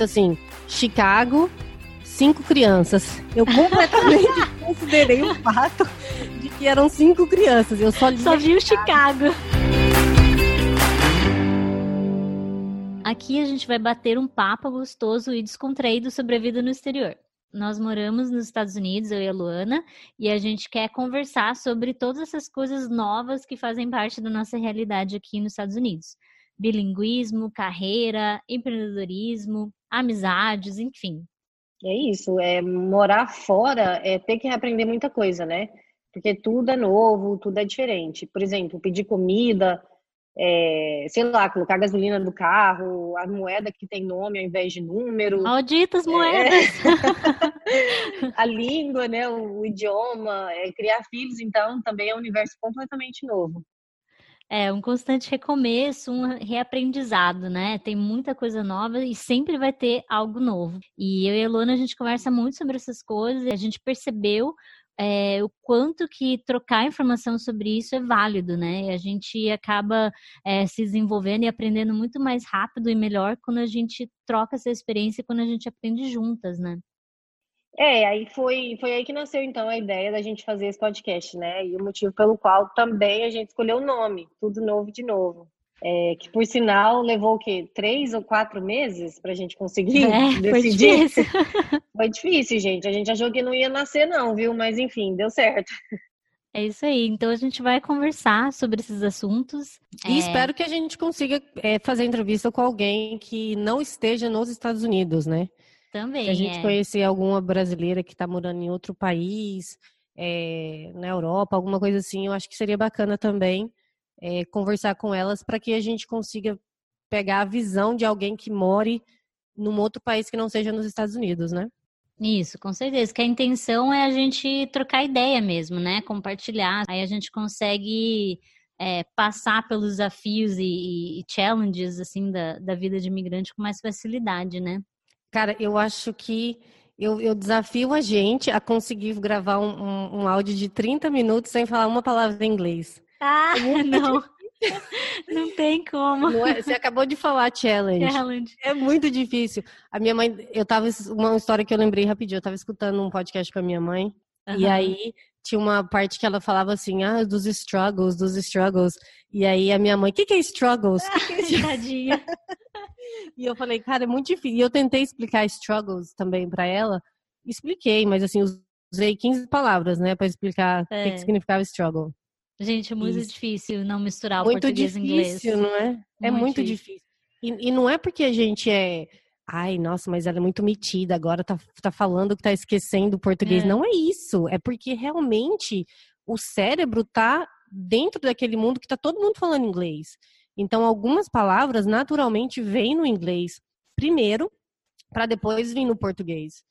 escrito assim: Chicago, cinco crianças. Eu completamente considerei o fato de que eram cinco crianças. Eu só, só vi o Chicago. Aqui a gente vai bater um papo gostoso e descontraído sobre a vida no exterior. Nós moramos nos Estados Unidos, eu e a Luana, e a gente quer conversar sobre todas essas coisas novas que fazem parte da nossa realidade aqui nos Estados Unidos. Bilinguismo, carreira, empreendedorismo, amizades, enfim. É isso, é morar fora é ter que aprender muita coisa, né? Porque tudo é novo, tudo é diferente. Por exemplo, pedir comida, é, sei lá, colocar gasolina no carro, a moeda que tem nome ao invés de número. Malditas é. moedas! É, a língua, né, o, o idioma, é, criar filhos, então, também é um universo completamente novo. É um constante recomeço, um reaprendizado, né? Tem muita coisa nova e sempre vai ter algo novo. E eu e a Luana, a gente conversa muito sobre essas coisas e a gente percebeu é, o quanto que trocar informação sobre isso é válido, né? E a gente acaba é, se desenvolvendo e aprendendo muito mais rápido e melhor quando a gente troca essa experiência, quando a gente aprende juntas, né? É, aí foi, foi aí que nasceu então a ideia da gente fazer esse podcast, né? E o motivo pelo qual também a gente escolheu o nome, Tudo Novo de Novo. É, que por sinal levou o quê? Três ou quatro meses para a gente conseguir é, decidir. Foi difícil. foi difícil, gente. A gente achou que não ia nascer, não, viu? Mas enfim, deu certo. É isso aí. Então a gente vai conversar sobre esses assuntos. E é... espero que a gente consiga é, fazer entrevista com alguém que não esteja nos Estados Unidos, né? Também. Se a gente é. conhecer alguma brasileira que está morando em outro país, é, na Europa, alguma coisa assim, eu acho que seria bacana também é, conversar com elas para que a gente consiga pegar a visão de alguém que more num outro país que não seja nos Estados Unidos, né? Isso, com certeza. Que a intenção é a gente trocar ideia mesmo, né? Compartilhar. Aí a gente consegue é, passar pelos desafios e, e, challenges assim da, da vida de imigrante com mais facilidade, né? Cara, eu acho que eu, eu desafio a gente a conseguir gravar um, um, um áudio de 30 minutos sem falar uma palavra em inglês. Ah, é não. Não tem como. Não é, você acabou de falar challenge. challenge. É muito difícil. A minha mãe, eu tava. Uma história que eu lembrei rapidinho. Eu tava escutando um podcast com a minha mãe. Uhum. E aí tinha uma parte que ela falava assim, ah, dos struggles, dos struggles. E aí a minha mãe, o que, que é struggles? Que que é e eu falei, cara, é muito difícil. E eu tentei explicar struggles também para ela. Expliquei, mas assim, usei 15 palavras, né, para explicar é. o que, que é. significava struggle. Gente, é muito Isso. difícil não misturar muito o português difícil, e inglês. não é? É muito, muito difícil. difícil. E, e, não é porque a gente é. Ai, nossa, mas ela é muito metida, agora tá, tá falando que tá esquecendo o português. É. Não é isso. É porque realmente o cérebro tá dentro daquele mundo que tá todo mundo falando inglês. Então, algumas palavras naturalmente vêm no inglês primeiro, para depois vir no português.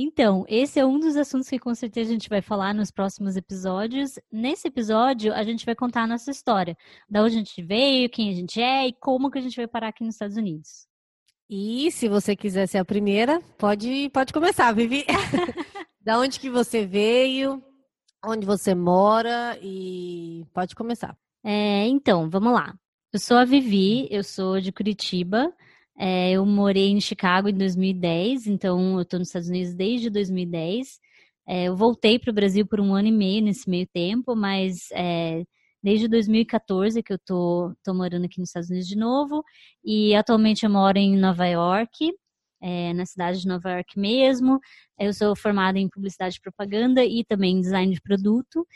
Então, esse é um dos assuntos que com certeza a gente vai falar nos próximos episódios. Nesse episódio, a gente vai contar a nossa história, da onde a gente veio, quem a gente é e como que a gente vai parar aqui nos Estados Unidos. E se você quiser ser a primeira, pode, pode começar, Vivi. da onde que você veio, onde você mora e pode começar. É, então, vamos lá. Eu sou a Vivi, eu sou de Curitiba. É, eu morei em Chicago em 2010, então eu estou nos Estados Unidos desde 2010. É, eu voltei para o Brasil por um ano e meio nesse meio tempo, mas é, desde 2014 que eu tô, tô morando aqui nos Estados Unidos de novo. E atualmente eu moro em Nova York é, na cidade de Nova York mesmo. Eu sou formada em publicidade e propaganda e também em design de produto.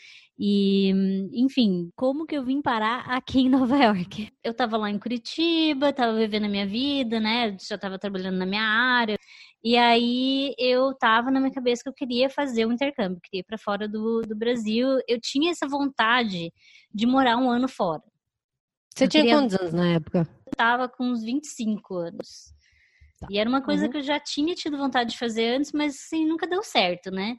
E, enfim, como que eu vim parar aqui em Nova York? Eu estava lá em Curitiba, estava vivendo a minha vida, né? Já estava trabalhando na minha área. E aí eu tava na minha cabeça que eu queria fazer um intercâmbio, queria ir para fora do, do Brasil. Eu tinha essa vontade de morar um ano fora. Você eu tinha queria... quantos anos na época? Eu tava com uns 25 anos. Tá. E era uma coisa uhum. que eu já tinha tido vontade de fazer antes, mas assim, nunca deu certo, né?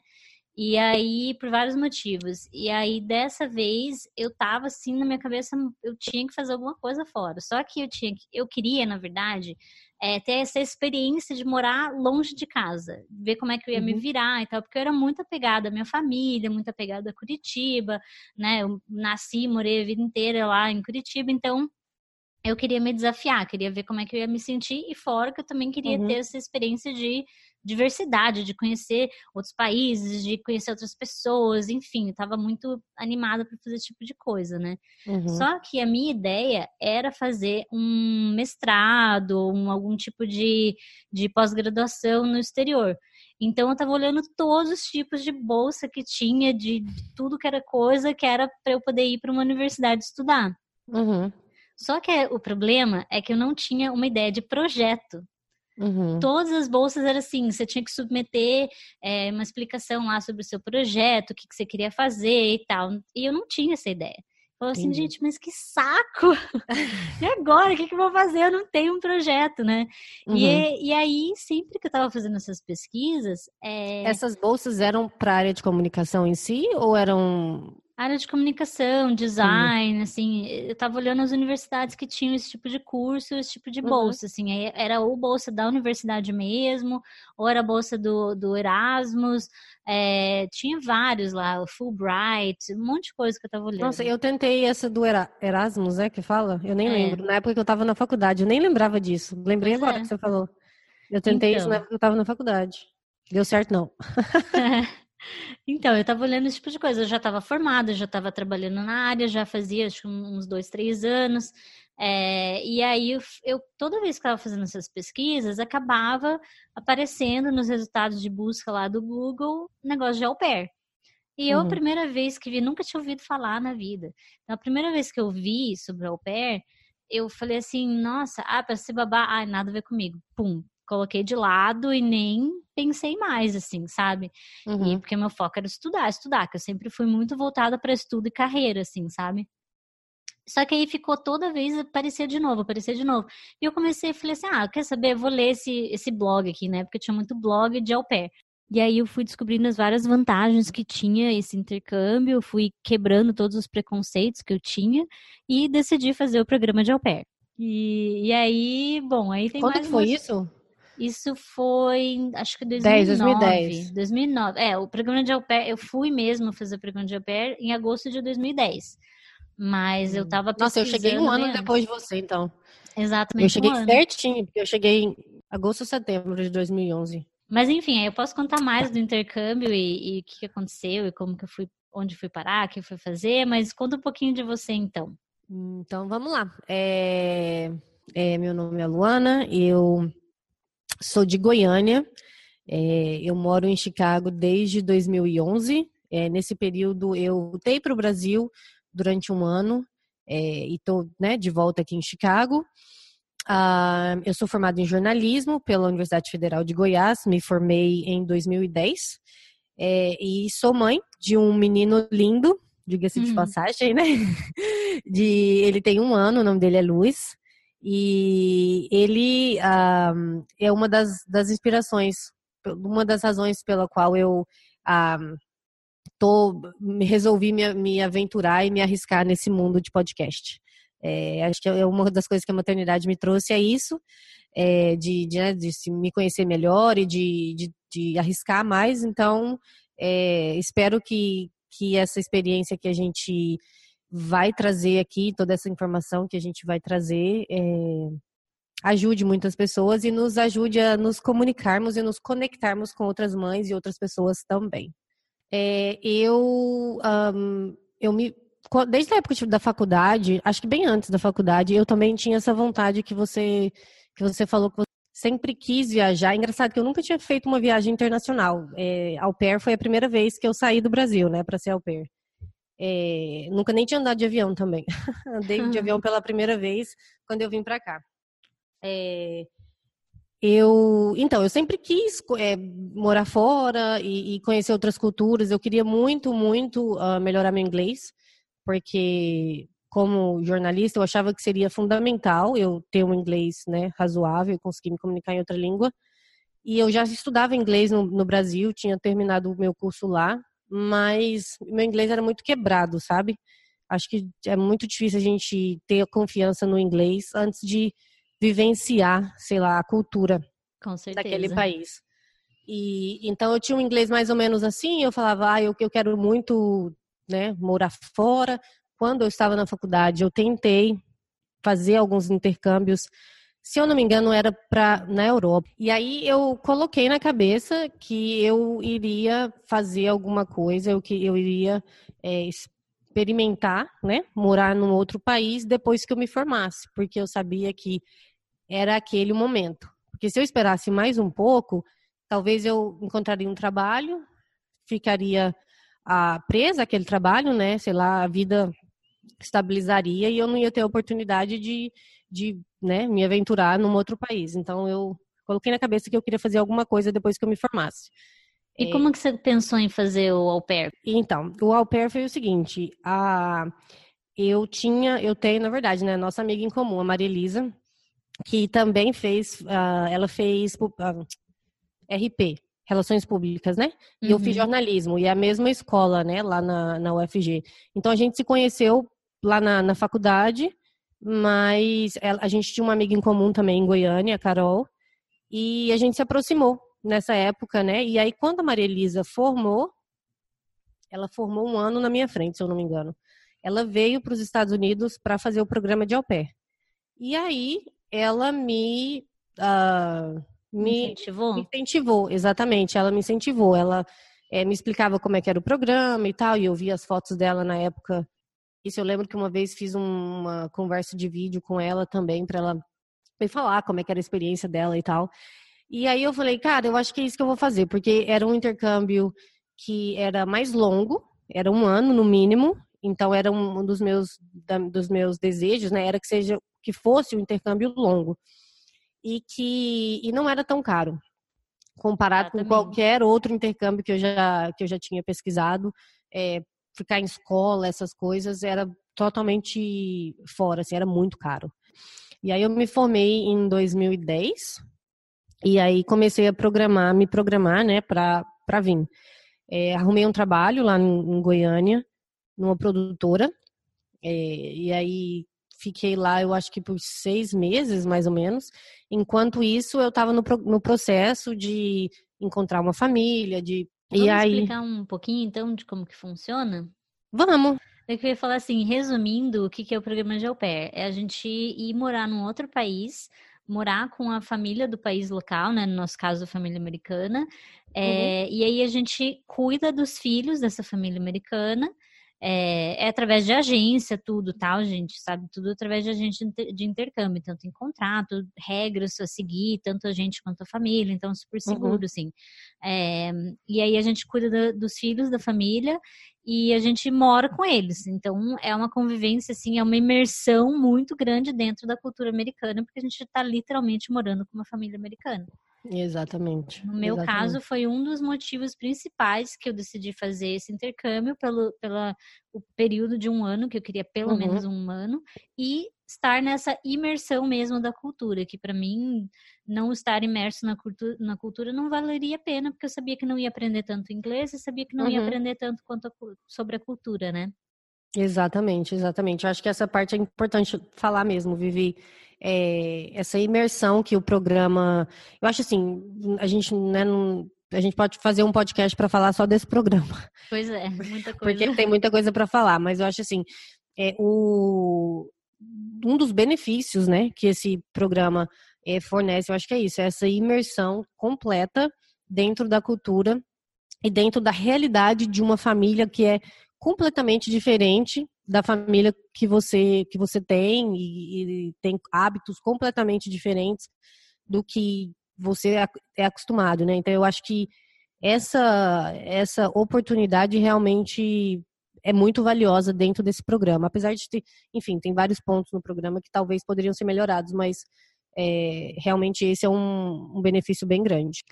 E aí, por vários motivos. E aí, dessa vez, eu tava assim na minha cabeça, eu tinha que fazer alguma coisa fora. Só que eu tinha eu queria, na verdade, é, ter essa experiência de morar longe de casa, ver como é que eu ia uhum. me virar e tal, porque eu era muito apegada à minha família, muito apegada a Curitiba, né? Eu nasci, morei a vida inteira lá em Curitiba, então eu queria me desafiar, queria ver como é que eu ia me sentir e fora que eu também queria uhum. ter essa experiência de diversidade, de conhecer outros países, de conhecer outras pessoas, enfim, estava muito animada para fazer esse tipo de coisa, né? Uhum. Só que a minha ideia era fazer um mestrado, um, algum tipo de, de pós-graduação no exterior. Então eu estava olhando todos os tipos de bolsa que tinha, de, de tudo que era coisa que era para eu poder ir para uma universidade estudar. Uhum. Só que o problema é que eu não tinha uma ideia de projeto. Uhum. Todas as bolsas eram assim, você tinha que submeter é, uma explicação lá sobre o seu projeto, o que, que você queria fazer e tal. E eu não tinha essa ideia. Falei assim, Entendi. gente, mas que saco! e agora? O que, que eu vou fazer? Eu não tenho um projeto, né? Uhum. E, e aí, sempre que eu estava fazendo essas pesquisas. É... Essas bolsas eram para a área de comunicação em si ou eram área de comunicação, design, assim, eu estava olhando as universidades que tinham esse tipo de curso, esse tipo de uhum. bolsa, uhum. assim, era ou bolsa da universidade mesmo, ou era bolsa do, do Erasmus, é, tinha vários lá, o Fulbright, um monte de coisa que eu estava olhando. Nossa, eu tentei essa do Erasmus, é que fala? Eu nem é. lembro, na época que eu estava na faculdade, eu nem lembrava disso, lembrei pois agora é. que você falou. Eu tentei então. isso na época que eu estava na faculdade. Deu certo, não. Então, eu estava olhando esse tipo de coisa. Eu já estava formada, já estava trabalhando na área, já fazia acho, uns dois, três anos. É, e aí, eu, eu, toda vez que estava fazendo essas pesquisas, acabava aparecendo nos resultados de busca lá do Google negócio de au pair. E eu, uhum. a primeira vez que vi, nunca tinha ouvido falar na vida. Então, a primeira vez que eu vi sobre au pair, eu falei assim: nossa, ah, para ser babá, ah, nada a ver comigo. Pum, coloquei de lado e nem pensei mais, assim, sabe? Uhum. E porque meu foco era estudar, estudar, que eu sempre fui muito voltada para estudo e carreira, assim, sabe? Só que aí ficou toda vez aparecer de novo, aparecer de novo. E eu comecei, falei assim, ah, quer saber, eu vou ler esse, esse blog aqui, né? Porque tinha muito blog de au pair. E aí eu fui descobrindo as várias vantagens que tinha esse intercâmbio, fui quebrando todos os preconceitos que eu tinha e decidi fazer o programa de au pair. E, e aí, bom, aí tem Quando mais... Quando foi isso? Isso foi, acho que 2009. 10, 2010. 2009. É, o programa de au pair, eu fui mesmo fazer o programa de au pair em agosto de 2010. Mas eu tava Nossa, eu cheguei um ano depois de você, então. Exatamente. Eu cheguei um certinho, porque eu cheguei em agosto ou setembro de 2011. Mas enfim, aí eu posso contar mais do intercâmbio e, e o que aconteceu e como que eu fui, onde fui parar, o que eu fui fazer, mas conta um pouquinho de você então. Então vamos lá. É, é, meu nome é Luana, eu Sou de Goiânia. É, eu moro em Chicago desde 2011. É, nesse período, eu voltei para o Brasil durante um ano é, e estou né, de volta aqui em Chicago. Ah, eu sou formada em jornalismo pela Universidade Federal de Goiás, me formei em 2010 é, e sou mãe de um menino lindo, diga-se uhum. de passagem, né? De, ele tem um ano, o nome dele é Luiz. E ele um, é uma das, das inspirações, uma das razões pela qual eu um, tô, resolvi me, me aventurar e me arriscar nesse mundo de podcast. É, acho que é uma das coisas que a maternidade me trouxe é isso, é, de, de, né, de me conhecer melhor e de, de, de arriscar mais. Então, é, espero que, que essa experiência que a gente vai trazer aqui, toda essa informação que a gente vai trazer, é, ajude muitas pessoas e nos ajude a nos comunicarmos e nos conectarmos com outras mães e outras pessoas também. É, eu, um, eu me desde a época da faculdade, acho que bem antes da faculdade, eu também tinha essa vontade que você que você falou que você sempre quis viajar. Engraçado que eu nunca tinha feito uma viagem internacional. É, au pair foi a primeira vez que eu saí do Brasil, né, para ser au pair. É, nunca nem tinha andado de avião também. Andei de avião pela primeira vez quando eu vim para cá. É, eu, então, eu sempre quis é, morar fora e, e, conhecer outras culturas. Eu queria muito, muito uh, melhorar meu inglês, porque como jornalista eu achava que seria fundamental eu ter um inglês né, razoável, conseguir me comunicar em outra língua. E eu já estudava inglês no, no Brasil, tinha terminado o meu curso lá, mas meu inglês era muito quebrado, sabe? Acho que é muito difícil a gente ter confiança no inglês antes de vivenciar, sei lá, a cultura daquele país. E então eu tinha um inglês mais ou menos assim, eu falava, ah, eu, eu quero muito, né, morar fora. Quando eu estava na faculdade, eu tentei fazer alguns intercâmbios. Se eu não me engano, era para na Europa. E aí eu coloquei na cabeça que eu iria fazer alguma coisa, eu que eu iria é, experimentar, né, morar num outro país depois que eu me formasse, porque eu sabia que era aquele momento. Porque se eu esperasse mais um pouco, talvez eu encontraria um trabalho, ficaria ah, presa àquele trabalho, né? Sei lá, a vida estabilizaria e eu não ia ter a oportunidade de, de né, me aventurar num outro país. Então eu coloquei na cabeça que eu queria fazer alguma coisa depois que eu me formasse. E é... como que você pensou em fazer o au pair? Então, o au pair foi o seguinte, a eu tinha, eu tenho, na verdade, né, nossa amiga em comum, a Maria Elisa, que também fez, uh, ela fez uh, RP, Relações Públicas, né? E uhum. eu fiz uhum. jornalismo, e é a mesma escola, né, lá na, na UFG. Então a gente se conheceu lá na, na faculdade, mas ela, a gente tinha uma amiga em comum também em Goiânia, a Carol, e a gente se aproximou nessa época, né? E aí quando a Maria Elisa formou, ela formou um ano na minha frente, se eu não me engano. Ela veio para os Estados Unidos para fazer o programa de au pair. E aí ela me, uh, me incentivou? me incentivou, exatamente. Ela me incentivou. Ela é, me explicava como é que era o programa e tal, e eu via as fotos dela na época. Isso eu lembro que uma vez fiz uma conversa de vídeo com ela também, para ela me falar como é que era a experiência dela e tal. E aí eu falei, cara, eu acho que é isso que eu vou fazer, porque era um intercâmbio que era mais longo, era um ano no mínimo, então era um dos meus, dos meus desejos, né? Era que seja que fosse um intercâmbio longo e que e não era tão caro comparado com qualquer outro intercâmbio que eu já que eu já tinha pesquisado é, ficar em escola essas coisas era totalmente fora assim era muito caro e aí eu me formei em 2010 e aí comecei a programar me programar né para para vir é, arrumei um trabalho lá em, em Goiânia numa produtora é, e aí fiquei lá, eu acho que por seis meses, mais ou menos. Enquanto isso, eu estava no, no processo de encontrar uma família, de... Vamos e aí... explicar um pouquinho, então, de como que funciona? Vamos! Eu queria falar assim, resumindo, o que é o programa de au pair? É a gente ir morar num outro país, morar com a família do país local, né? No nosso caso, a família americana. É, uhum. E aí a gente cuida dos filhos dessa família americana é, é, através de agência, tudo, tal, gente, sabe? Tudo através de agência de intercâmbio. Então, tem contrato, regras a seguir, tanto a gente quanto a família, então, super uhum. seguro, uhum. assim. É, e aí, a gente cuida do, dos filhos da família e a gente mora com eles. Então, é uma convivência, assim, é uma imersão muito grande dentro da cultura americana, porque a gente está literalmente morando com uma família americana. Exatamente. No meu Exatamente. caso, foi um dos motivos principais que eu decidi fazer esse intercâmbio pelo pela, o período de um ano, que eu queria pelo uhum. menos um ano, e estar nessa imersão mesmo da cultura, que para mim não estar imerso na cultura, na cultura não valeria a pena, porque eu sabia que não ia aprender tanto inglês e sabia que não uhum. ia aprender tanto quanto a, sobre a cultura, né? Exatamente, exatamente. Eu acho que essa parte é importante falar mesmo, Vivi é, essa imersão que o programa. Eu acho assim, a gente, né, não, a gente pode fazer um podcast para falar só desse programa. Pois é, muita coisa. Porque tem muita coisa para falar, mas eu acho assim, é, o, um dos benefícios, né, que esse programa é, fornece, eu acho que é isso, é essa imersão completa dentro da cultura e dentro da realidade de uma família que é completamente diferente da família que você que você tem e, e, tem hábitos completamente diferentes do que você é, é acostumado, né? Então eu acho que essa essa oportunidade realmente é muito valiosa dentro desse programa, apesar de ter, enfim, tem vários pontos no programa que talvez poderiam ser melhorados, mas é, realmente esse é um, um, benefício bem grande.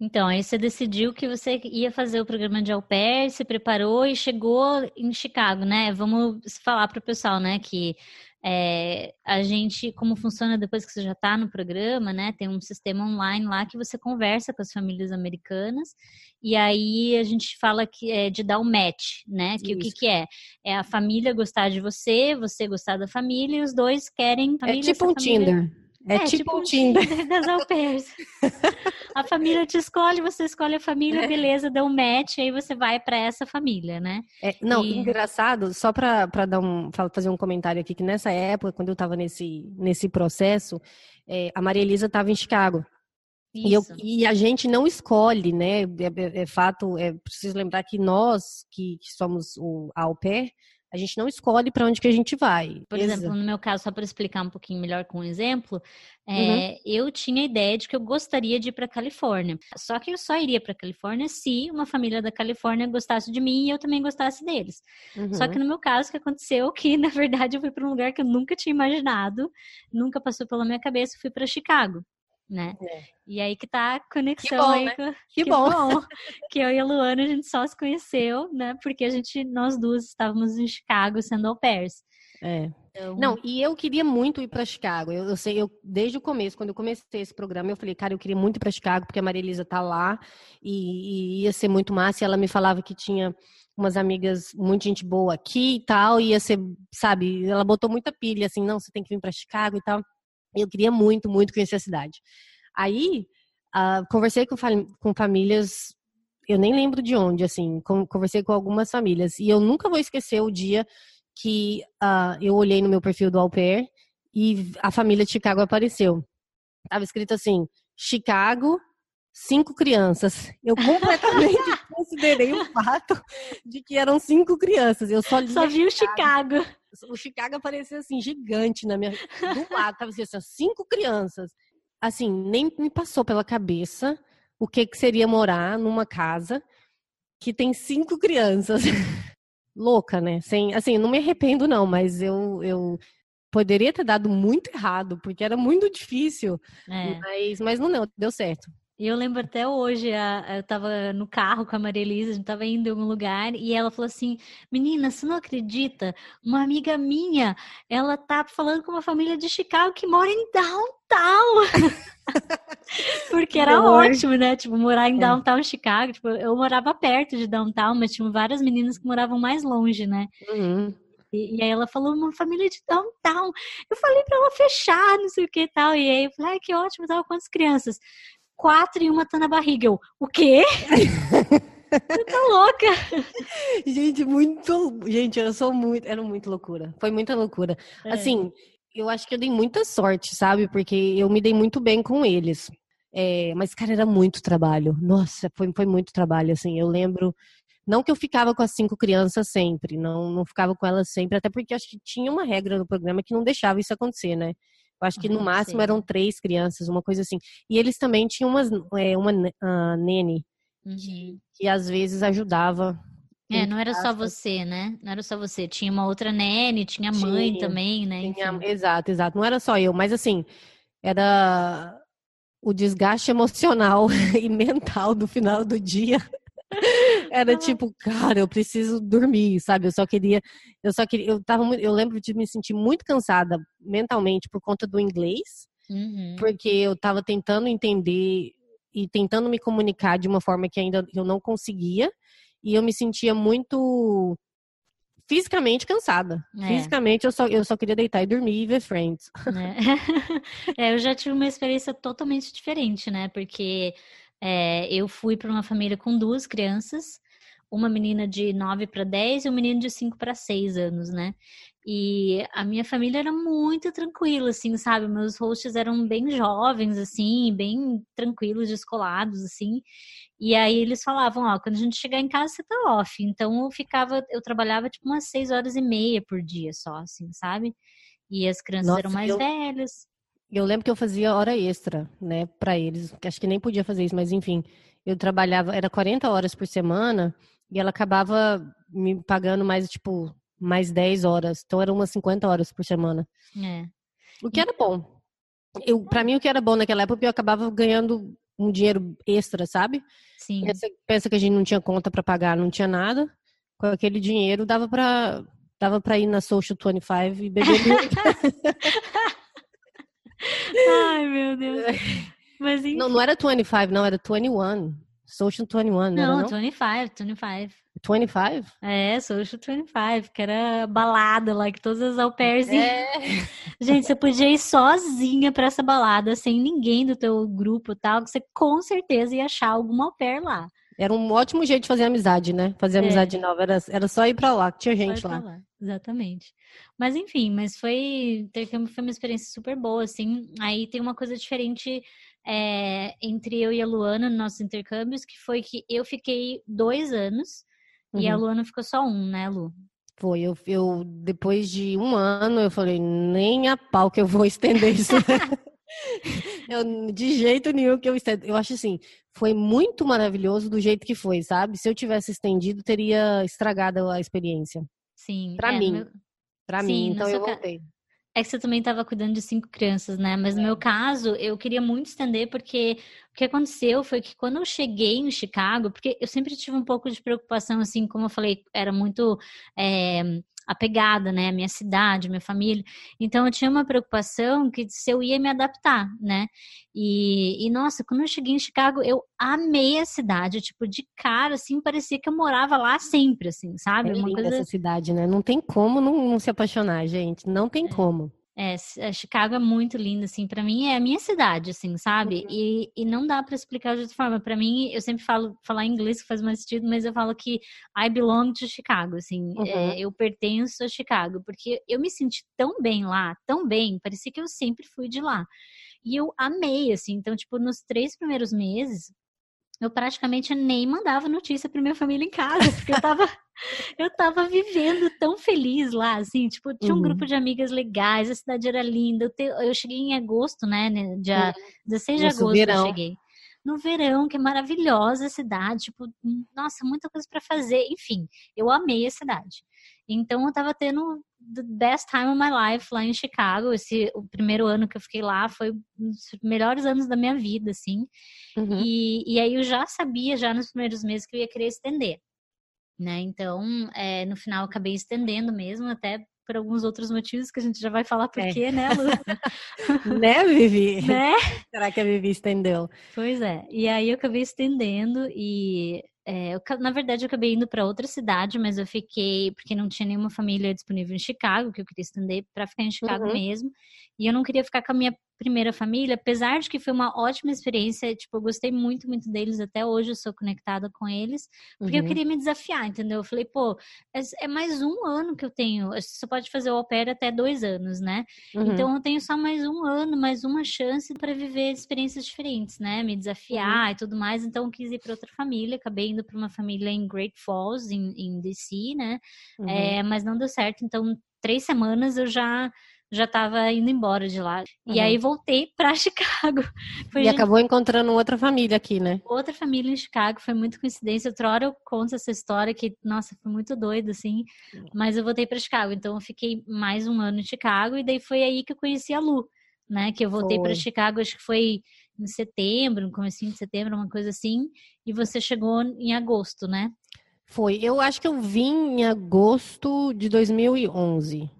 Então, aí você decidiu que você ia fazer o programa de au pair, se preparou e chegou em Chicago, né? Vamos falar para o pessoal, né, que é, a gente, como funciona depois que você já está no programa, né? Tem um sistema online lá que você conversa com as famílias americanas e aí a gente fala que é de dar o um match, né? Que Isso. o que, que é? É a família gostar de você, você gostar da família e os dois querem família. É tipo um família... Tinder. É, é tipo, tipo um Tinder. das au pairs. a família te escolhe, você escolhe a família, é. beleza, deu um match, aí você vai para essa família, né? É, não, e... engraçado, só para dar um, fazer um comentário aqui, que nessa época, quando eu estava nesse, nesse processo, é, a Maria Elisa estava em Chicago. E, eu, e, a gente não escolhe, né? É, é, é, fato, é preciso lembrar que nós, que, que somos o au pair, a gente não escolhe para onde que a gente vai. Por exemplo, no meu caso, só para explicar um pouquinho melhor com um exemplo, é, uhum. eu tinha a ideia de que eu gostaria de ir para Califórnia. Só que eu só iria para Califórnia se uma família da Califórnia gostasse de mim e eu também gostasse deles. Uhum. Só que no meu caso, o que aconteceu que na verdade eu fui para um lugar que eu nunca tinha imaginado, nunca passou pela minha cabeça, fui para Chicago né? É. E aí que tá a conexão que bom, aí. Né? Com... Que, que bom. bom. que eu e a Luana a gente só se conheceu, né? Porque a gente, nós duas estávamos em Chicago sendo au pairs. É. Então... Não, e eu queria muito ir para Chicago. Eu, eu, sei, eu desde o começo, quando eu comecei esse programa, eu falei, cara, eu queria muito ir para Chicago porque a Maria Elisa tá lá e, e, ia ser muito massa. E ela me falava que tinha umas amigas, muita gente boa aqui e tal, ia ser, sabe? Ela botou muita pilha assim, não, você tem que vir para Chicago e tal. Eu queria muito, muito conhecer a cidade. Aí, uh, conversei com, com famílias, eu nem lembro de onde, assim, conversei com algumas famílias. E eu nunca vou esquecer o dia que uh, eu olhei no meu perfil do Au Pair e a família de Chicago apareceu. Tava escrito assim, Chicago, cinco crianças. Eu completamente considerei o fato de que eram cinco crianças. Eu só, só vi o Chicago. O Chicago apareceu assim, gigante na minha. Do lado, tava assim, assim, cinco crianças. Assim, nem me passou pela cabeça o que, que seria morar numa casa que tem cinco crianças. Louca, né? Sem, assim, não me arrependo, não, mas eu, eu poderia ter dado muito errado, porque era muito difícil. É. Mas, mas não deu, deu certo. E eu lembro até hoje, a, eu tava no carro com a Maria Elisa, a gente tava indo em algum lugar, e ela falou assim: Menina, você não acredita? Uma amiga minha, ela tá falando com uma família de Chicago que mora em downtown. Porque era ótimo, né? Tipo, morar em é. downtown Chicago. Tipo, eu morava perto de downtown, mas tinha várias meninas que moravam mais longe, né? Uhum. E, e, aí ela falou, uma família de downtown. Eu falei pra ela fechar, não sei o que e tal. E aí eu falei, ai, que ótimo, tava quantas crianças? Quatro e uma tá na barriga. Eu, o quê? Você tá louca? Gente, muito. Gente, eu sou muito. Era muito loucura. Foi muita loucura. É. Assim, eu acho que eu dei muita sorte, sabe? Porque eu me dei muito bem com eles. É, mas, cara, era muito trabalho. Nossa, foi, foi muito trabalho, assim. Eu lembro. Não que eu ficava com as cinco crianças sempre, não, não ficava com elas sempre, até porque acho que tinha uma regra no programa que não deixava isso acontecer, né? Eu acho que no máximo sim. eram três crianças, uma coisa assim. E eles também tinham umas, é, uma uh, nene uhum. que, que às vezes ajudava é, não era só você, né? Não era só você. Tinha uma outra nene, tinha mãe tinha, também, né? Tinha, exato, exato. Não era só eu, mas assim, era o desgaste emocional e mental do final do dia era tipo, cara, eu preciso dormir, sabe? Eu só queria, eu só queria, eu tava eu lembro de me sentir muito cansada mentalmente por conta do inglês, uhum. porque eu tava tentando entender e tentando me comunicar de uma forma que ainda eu não conseguia, e eu me sentia muito fisicamente cansada. É. Fisicamente eu só, eu só queria deitar e dormir e ver Friends. É. é, eu já tive uma experiência totalmente diferente, né? Porque é, eu fui para uma família com duas crianças, uma menina de 9 para 10 e um menino de 5 para 6 anos, né? E a minha família era muito tranquila, assim, sabe? Meus hosts eram bem jovens, assim, bem tranquilos, descolados, assim. E aí eles falavam, ó, quando a gente chegar em casa, você tá off. Então eu ficava, eu trabalhava tipo umas 6 horas e meia por dia só, assim, sabe? E as crianças Nossa, eram mais eu... velhas. Eu lembro que eu fazia hora extra, né, para eles. Acho que nem podia fazer isso, mas enfim. Eu trabalhava, era 40 horas por semana e ela acabava me pagando mais, tipo, mais 10 horas. Então eram umas 50 horas por semana. É. O que era bom. Eu, para mim, o que era bom naquela época, eu acabava ganhando um dinheiro extra, sabe? Sim. Pensa, pensa que a gente não tinha conta para pagar, não tinha nada. Com aquele dinheiro dava para dava para ir na Social 25 e beber Ai, meu Deus. Mas enfim. Não, não era 25, não, era 21. Social 21, não, não era, não? 25, 25. 25? É, Social 25, que era balada lá, que todas as au pairs é. Gente, você podia ir sozinha pra essa balada, sem ninguém do teu grupo tal, que você com certeza ia achar alguma au pair lá. Era um ótimo jeito de fazer amizade, né? Fazer é. amizade nova. Era, era só ir pra lá, que tinha gente lá. lá. Exatamente. Mas enfim, mas foi. Foi uma experiência super boa, assim. Aí tem uma coisa diferente é, entre eu e a Luana nos nossos intercâmbios, que foi que eu fiquei dois anos uhum. e a uhum. Luana ficou só um, né, Lu? Foi, eu, eu depois de um ano eu falei, nem a pau que eu vou estender isso. eu, de jeito nenhum que eu estendo. Eu acho assim, foi muito maravilhoso do jeito que foi, sabe? Se eu tivesse estendido, teria estragado a experiência. Sim. Pra é, mim. Meu... Pra Sim, mim, então eu voltei. Ca... É que você também estava cuidando de cinco crianças, né? Mas no meu é. caso, eu queria muito estender, porque o que aconteceu foi que quando eu cheguei em Chicago, porque eu sempre tive um pouco de preocupação, assim, como eu falei, era muito é, apegada, né? A minha cidade, minha família. Então eu tinha uma preocupação que se eu ia me adaptar, né? E, e nossa, quando eu cheguei em Chicago, eu amei a cidade, tipo, de cara, assim, parecia que eu morava lá sempre, assim, sabe? É uma coisa... essa cidade, né? Não tem como não, não se apaixonar, gente. Não tem é. como. É, é, Chicago é muito lindo, assim, para mim é a minha cidade, assim, sabe? Uhum. E, e não dá para explicar de outra forma. Para mim, eu sempre falo, falar inglês que faz mais sentido, mas eu falo que I belong to Chicago, assim, é, uhum. é, eu pertenço a Chicago, porque eu me senti tão bem lá, tão bem, parecia que eu sempre fui de lá. E eu amei, assim, então, tipo, nos três primeiros meses, eu praticamente nem mandava notícia para minha família em casa, porque eu tava, eu tava vivendo tão feliz lá, assim, tipo, tinha um uhum. grupo de amigas legais, a cidade era linda. Eu, te, eu cheguei em agosto, né, né dia uhum. 16 de Isso, agosto verão. eu cheguei. No verão, que é maravilhosa a cidade, tipo, nossa, muita coisa para fazer, enfim, eu amei a cidade. Então eu tava tendo the best time of my life lá em Chicago. Esse o primeiro ano que eu fiquei lá foi um dos melhores anos da minha vida, assim. Uhum. E, e aí eu já sabia, já nos primeiros meses, que eu ia querer estender. Né? Então, é, no final, acabei estendendo mesmo, até por alguns outros motivos que a gente já vai falar por é. quê, né, Lu? né, Vivi? Né? Será que a Vivi estendeu? Pois é. E aí eu acabei estendendo e é, eu, na verdade, eu acabei indo para outra cidade, mas eu fiquei, porque não tinha nenhuma família disponível em Chicago, que eu queria estender para ficar em Chicago uhum. mesmo. E eu não queria ficar com a minha primeira família, apesar de que foi uma ótima experiência, tipo, eu gostei muito, muito deles, até hoje eu sou conectada com eles, porque uhum. eu queria me desafiar, entendeu? Eu falei, pô, é, é, mais um ano que eu tenho, você só pode fazer o au pair até dois anos, né? Uhum. Então eu tenho só mais um ano, mais uma chance para viver experiências diferentes, né? Me desafiar uhum. e tudo mais, então eu quis ir para outra família, acabei indo para uma família em Great Falls, em, em DC, né? É, mas não deu certo, então três semanas eu já já estava indo embora de lá. Uhum. E aí voltei para Chicago. Foi, e gente... acabou encontrando outra família aqui, né? Outra família em Chicago, foi muito coincidência. Outra hora eu conto essa história que, nossa, foi muito doido, assim. Mas eu voltei para Chicago, então eu fiquei mais um ano em Chicago e daí foi aí que eu conheci a Lu, né? Que eu voltei para Chicago, acho que foi em setembro, no começo de setembro, uma coisa assim. E você chegou em agosto, né? Foi. Eu acho que eu vim em agosto de 2011.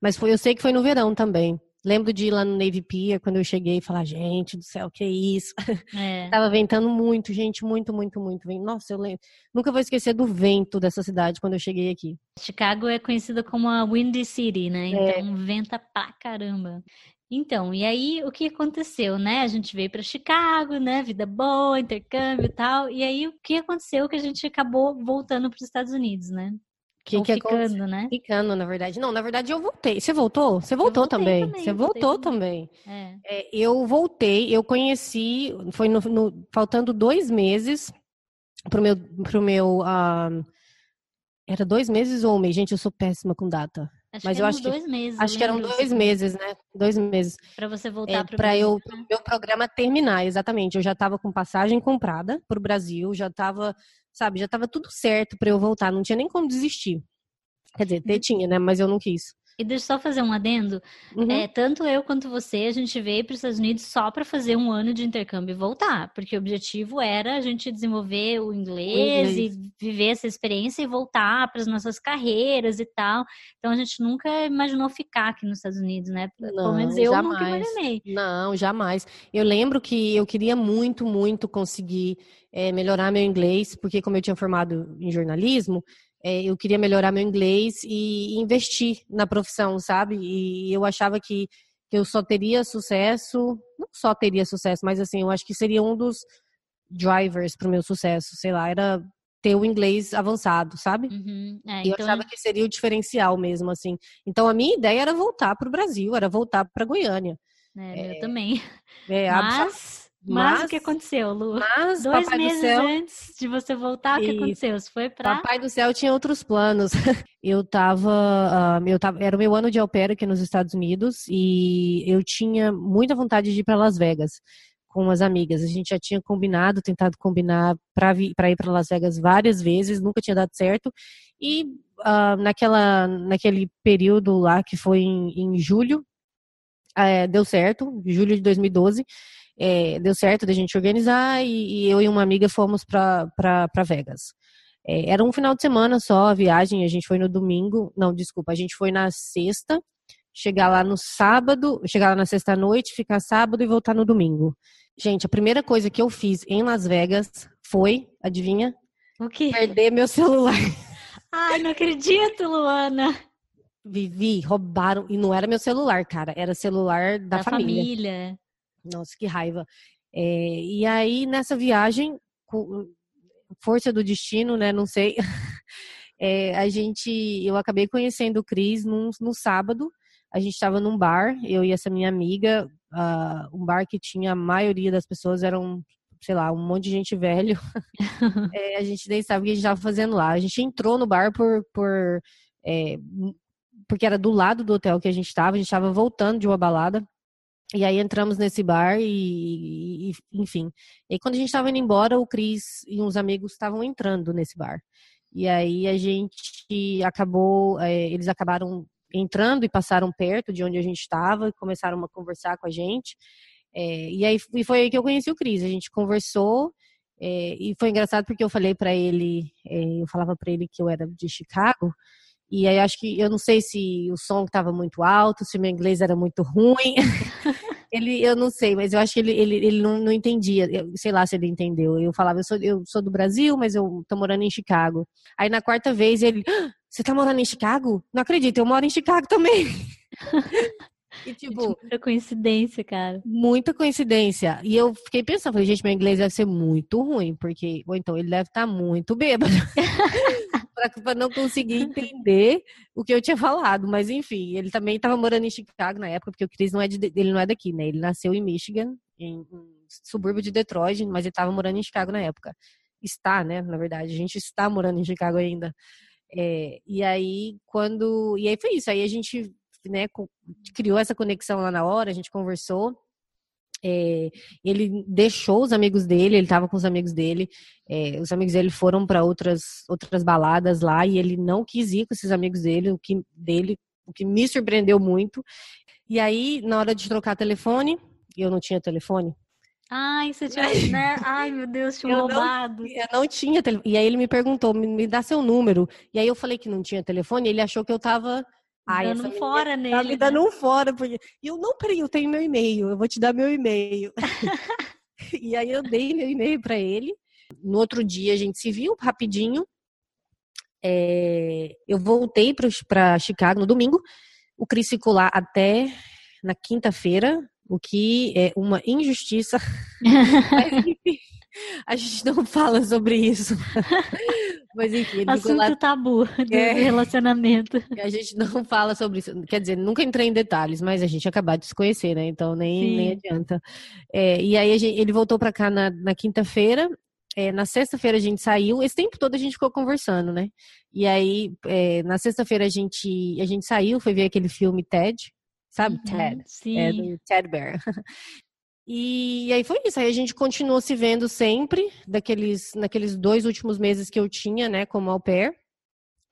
Mas foi, eu sei que foi no verão também. Lembro de ir lá no Navy Pier, quando eu cheguei e falar, gente do céu, que é isso? É. Tava ventando muito, gente, muito, muito, muito. Nossa, eu lembro. Nunca vou esquecer do vento dessa cidade quando eu cheguei aqui. Chicago é conhecida como a Windy City, né? É. Então é. venta pra caramba. Então, e aí o que aconteceu, né? A gente veio para Chicago, né? Vida boa, intercâmbio e tal. E aí o que aconteceu que a gente acabou voltando para os Estados Unidos, né? Que, que ficando, né? Ficando, na verdade. Não, na verdade eu voltei. Você voltou? Você voltou também. também. Você voltou também. É. É, eu voltei, eu conheci, foi no, no, faltando dois meses pro meu, pro meu uh, era dois meses ou um mês? Gente, eu sou péssima com data. Acho Mas eu acho que meses. Acho que eram dois meses, né? Dois meses. Para você voltar é, para eu né? meu programa terminar, exatamente. Eu já estava com passagem comprada para o Brasil, já estava sabe? Já estava tudo certo para eu voltar, não tinha nem como desistir. Quer dizer, uhum. tinha, né? Mas eu não quis. E deixa eu só fazer um adendo. Uhum. É, tanto eu quanto você, a gente veio para os Estados Unidos só para fazer um ano de intercâmbio e voltar, porque o objetivo era a gente desenvolver o inglês, o inglês. e viver essa experiência e voltar para as nossas carreiras e tal. Então a gente nunca imaginou ficar aqui nos Estados Unidos, né? Não, Pelo menos eu jamais. nunca imaginei. Não, jamais. Eu lembro que eu queria muito, muito conseguir é, melhorar meu inglês, porque como eu tinha formado em jornalismo, é, eu queria melhorar meu inglês e investir na profissão, sabe? E eu achava que, que eu só teria sucesso, não só teria sucesso, mas assim, eu acho que seria um dos drivers para o meu sucesso, sei lá, era ter o inglês avançado, sabe? Uhum. É, e eu então... achava que seria o diferencial mesmo, assim. Então a minha ideia era voltar para o Brasil, era voltar para Goiânia. É, é, eu também. É, Mas mas, mas, o que aconteceu, Lu? Mas, Dois Papai meses do céu, antes de você voltar, o que aconteceu? Você foi pra... Papai do céu tinha outros planos. eu tava, uh, eu tava, era o meu ano de au pair aqui nos Estados Unidos e eu tinha muita vontade de ir para Las Vegas com umas amigas. A gente já tinha combinado, tentado combinar para ir para Las Vegas várias vezes, nunca tinha dado certo. E uh, naquela, naquele período lá que foi em, em julho, uh, deu certo, julho de 2012 é, deu certo da gente organizar e, e, eu e uma amiga fomos para Vegas. É, era um final de semana só a viagem, a gente foi no domingo, não, desculpa, a gente foi na sexta, chegar lá no sábado, chegar lá na sexta noite, ficar sábado e voltar no domingo. Gente, a primeira coisa que eu fiz em Las Vegas foi, adivinha? O quê? Perder meu celular. Ai, não acredito, Luana. Vivi, roubaram, e não era meu celular, cara, era celular da, da família. família. Nossa, que raiva. É, e aí, nessa viagem, força do destino, né? Não sei. É, a gente, eu acabei conhecendo o Cris no, no sábado. A gente estava num bar, eu e essa minha amiga, uh, um bar que tinha a maioria das pessoas eram, sei lá, um monte de gente velho. é, a gente nem sabe o que a gente estava fazendo lá. A gente entrou no bar por, por é, porque era do lado do hotel que a gente estava. A gente estava voltando de uma balada. E aí entramos nesse bar e, e enfim. E quando a gente estava indo embora, o Cris e uns amigos estavam entrando nesse bar. E aí a gente acabou, é, eles acabaram entrando e passaram perto de onde a gente estava e começaram a conversar com a gente. É, e aí e foi aí que eu conheci o Cris. A gente conversou é, e foi engraçado porque eu falei para ele, é, eu falava para ele que eu era de Chicago. E aí acho que eu não sei se o som estava muito alto, se meu inglês era muito ruim. ele, eu não sei, mas eu acho que ele, ele, ele não, não entendia. Eu, sei lá se ele entendeu. Eu falava, eu sou, eu sou do Brasil, mas eu tô morando em Chicago. Aí na quarta vez ele, ah, você tá morando em Chicago? Não acredito, eu moro em Chicago também. E, tipo, muita coincidência, cara. Muita coincidência. E eu fiquei pensando, falei, gente, meu inglês deve ser muito ruim, porque, ou então ele deve estar tá muito bêbado. para não conseguir entender o que eu tinha falado. Mas enfim, ele também estava morando em Chicago na época, porque o Chris não é, de, ele não é daqui, né? Ele nasceu em Michigan, em um subúrbio de Detroit, mas ele estava morando em Chicago na época. Está, né? Na verdade, a gente está morando em Chicago ainda. É, e aí, quando. E aí foi isso. Aí a gente né, criou essa conexão lá na hora, a gente conversou. É, ele deixou os amigos dele, ele estava com os amigos dele, é, os amigos dele foram para outras outras baladas lá e ele não quis ir com esses amigos dele, o que dele, o que me surpreendeu muito. E aí, na hora de trocar telefone, eu não tinha telefone. Ai, você tinha, né? Ai, meu Deus, tinha eu roubado. Não, eu não tinha telefone. E aí ele me perguntou, me, me dá seu número. E aí eu falei que não tinha telefone, ele achou que eu tava Ai, dando um fora nele. Tá me dando né? um fora. Porque... E eu, não, peraí, eu tenho meu e-mail, eu vou te dar meu e-mail. e aí eu dei meu e-mail para ele. No outro dia a gente se viu rapidinho. É... eu voltei para Chicago no domingo. O Cris ficou lá até na quinta-feira, o que é uma injustiça. Mas, enfim, a gente não fala sobre isso. Mas enfim, Assunto lá... tabu do é... relacionamento. A gente não fala sobre isso. Quer dizer, nunca entrei em detalhes, mas a gente acabou de se conhecer, né? Então nem, nem adianta. É, e aí gente, ele voltou para cá na, na quinta-feira. É, na sexta-feira a gente saiu, esse tempo todo a gente ficou conversando, né? E aí, é, na sexta-feira a gente, a gente saiu, foi ver aquele filme Ted, sabe? Uhum, Ted. Sim. É do Ted Bear. E aí foi isso. Aí a gente continuou se vendo sempre, daqueles, naqueles dois últimos meses que eu tinha, né, como au pair.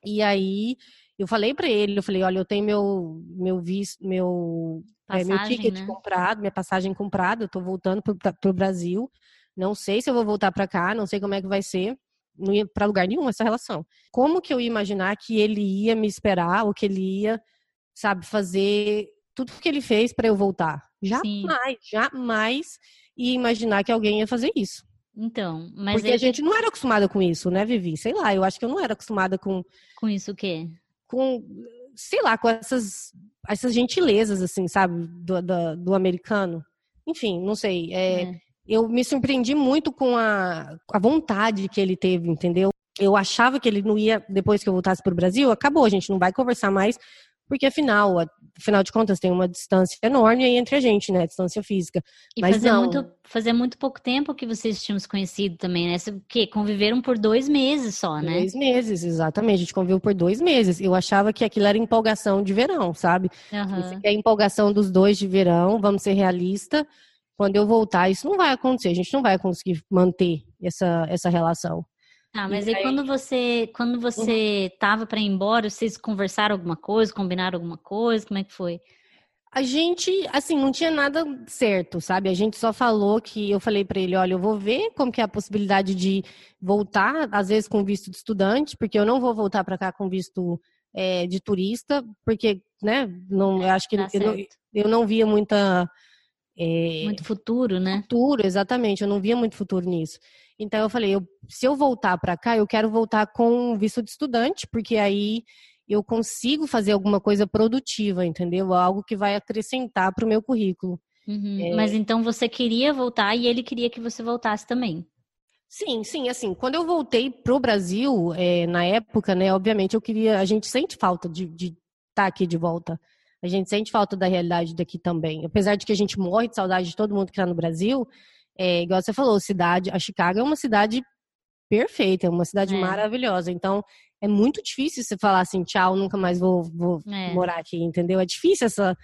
E aí Eu falei para ele, eu falei, olha, eu tenho meu meu visto, meu passagem, é, meu ticket né? comprado, minha passagem comprada, eu tô voltando para o Brasil. Não sei se eu vou voltar para cá, não sei como é que vai ser. Não ia para lugar nenhum essa relação. Como que eu ia imaginar que ele ia me esperar ou que ele ia, sabe, fazer tudo que ele fez para eu voltar? Jamais, Sim. jamais ia imaginar que alguém ia fazer isso. Então, mas porque a gente não era acostumada com isso, né, Vivi? Sei lá, eu acho que eu não era acostumada com com isso o quê? Com sei lá, com essas essas gentilezas assim, sabe, do, do, do americano. Enfim, não sei. É, é. Eu me surpreendi muito com a, a vontade que ele teve, entendeu? Eu achava que ele não ia, depois que eu voltasse para o Brasil, acabou, a gente não vai conversar mais, porque afinal, afinal de contas, tem uma distância enorme aí entre a gente, né? Distância física. E Mas fazia não. muito, fazia muito pouco tempo que vocês tinham se conhecido também, né? que conviveram por dois meses só, né? Dois meses, exatamente. A gente conviveu por dois meses. Eu achava que aquilo era empolgação de verão, sabe? Uhum. É empolgação dos dois de verão, vamos ser realistas. Quando eu voltar, isso não vai acontecer. A gente não vai conseguir manter essa, essa relação. Ah, mas e aí, quando você quando você uhum. tava para ir embora, vocês conversaram alguma coisa, combinaram alguma coisa? Como é que foi? A gente, assim, não tinha nada certo, sabe? A gente só falou que eu falei para ele, olha, eu vou ver como que é a possibilidade de voltar, às vezes com visto de estudante, porque eu não vou voltar para cá com visto é, de turista, porque, né? Não, eu acho que eu, não, eu não via muita é, muito futuro, né? Futuro, exatamente. Eu não via muito futuro nisso. Então eu falei, eu, se eu voltar para cá, eu quero voltar com visto de estudante, porque aí eu consigo fazer alguma coisa produtiva, entendeu? Algo que vai acrescentar para o meu currículo. Uhum. É... Mas então você queria voltar e ele queria que você voltasse também. Sim, sim, assim, quando eu voltei pro Brasil, é, na época, né, obviamente eu queria, a gente sente falta de estar tá aqui de volta. A gente sente falta da realidade daqui também. Apesar de que a gente morre de saudade de todo mundo que está no Brasil, é, igual você falou, cidade, a Chicago é uma cidade perfeita, é uma cidade é. maravilhosa. Então, é muito difícil você falar assim, tchau, nunca mais vou, vou é. morar aqui, entendeu? É difícil essa,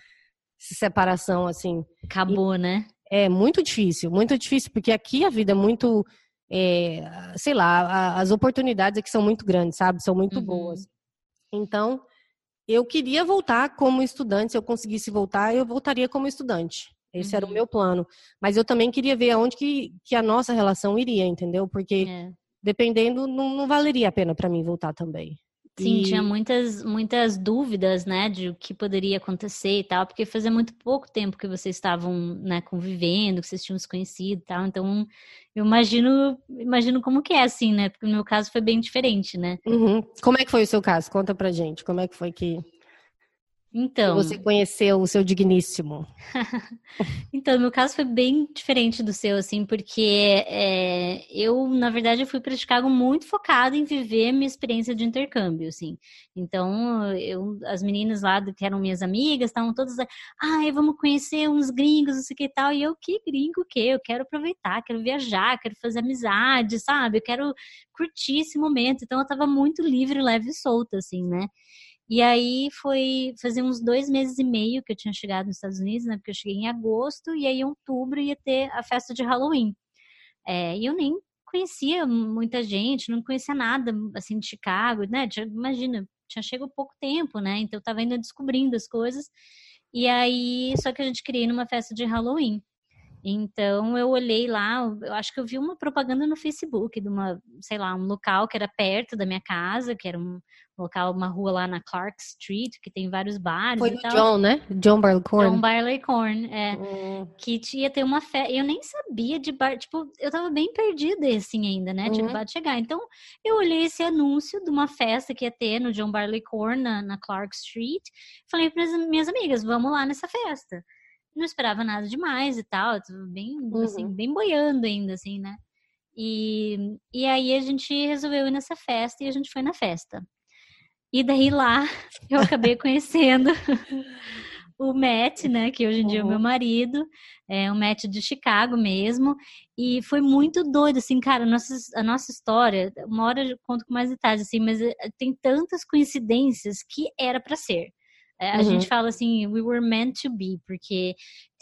essa separação, assim. Acabou, e, né? É muito difícil, muito difícil, porque aqui a vida é muito, é, sei lá, as oportunidades aqui são muito grandes, sabe? São muito uhum. boas. Então, eu queria voltar como estudante, se eu conseguisse voltar, eu voltaria como estudante. Esse uhum. era o uhum. meu plano. Mas eu também queria ver aonde que, que a nossa relação iria, entendeu? Porque é. dependendo, não, não valeria a pena para mim voltar também. Sim, e... tinha muitas, muitas dúvidas, né, de o que poderia acontecer e tal, porque fazia muito pouco tempo que vocês estavam, né, convivendo, que vocês tinham se conhecido e tal, então eu imagino, imagino como que é, assim, né, porque no meu caso foi bem diferente, né. Uhum. Como é que foi o seu caso? Conta pra gente, como é que foi que... Então. Você conheceu o seu digníssimo. então, meu caso foi bem diferente do seu, assim, porque é, eu, na verdade, fui para Chicago muito focada em viver a minha experiência de intercâmbio, assim. Então, eu, as meninas lá que eram minhas amigas, estavam todas, ah, vamos conhecer uns gringos, não sei o que e tal. E eu, que gringo o quê? Eu quero aproveitar, quero viajar, quero fazer amizade, sabe? Eu quero curtir esse momento. Então, eu estava muito livre, leve e solta, assim, né? E aí foi fazer uns dois meses e meio que eu tinha chegado nos Estados Unidos, né? Porque eu cheguei em agosto e aí em outubro ia ter a festa de Halloween. É, e eu nem conhecia muita gente, não conhecia nada assim de Chicago, né? Imagina, tinha chegado pouco tempo, né? Então eu tava ainda descobrindo as coisas. E aí, só que a gente queria ir numa festa de Halloween. Então eu olhei lá, eu acho que eu vi uma propaganda no Facebook de uma, sei lá, um local que era perto da minha casa, que era um local, uma rua lá na Clark Street, que tem vários bares Foi e tal. John, né? John Barleycorn. John Barleycorn, é. Hum. Que ia ter uma festa. Eu nem sabia de bar, tipo, eu tava bem perdida assim ainda, né? Uhum. Tinha acabado de chegar. Então, eu olhei esse anúncio de uma festa que ia ter no John Barleycorn, na, na Clark Street. Falei para minhas amigas, vamos lá nessa festa. Não esperava nada demais e tal, bem, assim, uhum. assim, bem boiando ainda, assim, né? E, e aí a gente resolveu ir nessa festa e a gente foi na festa. E daí lá eu acabei conhecendo o Matt, né, que hoje em dia é o meu uhum. marido, é o Matt de Chicago mesmo, e foi muito doido, assim, cara, a nossa, a nossa história, uma hora eu conto com mais detalhes, assim, mas eh, tem tantas coincidências que era para ser. É, a uhum. gente fala assim, we were meant to be, porque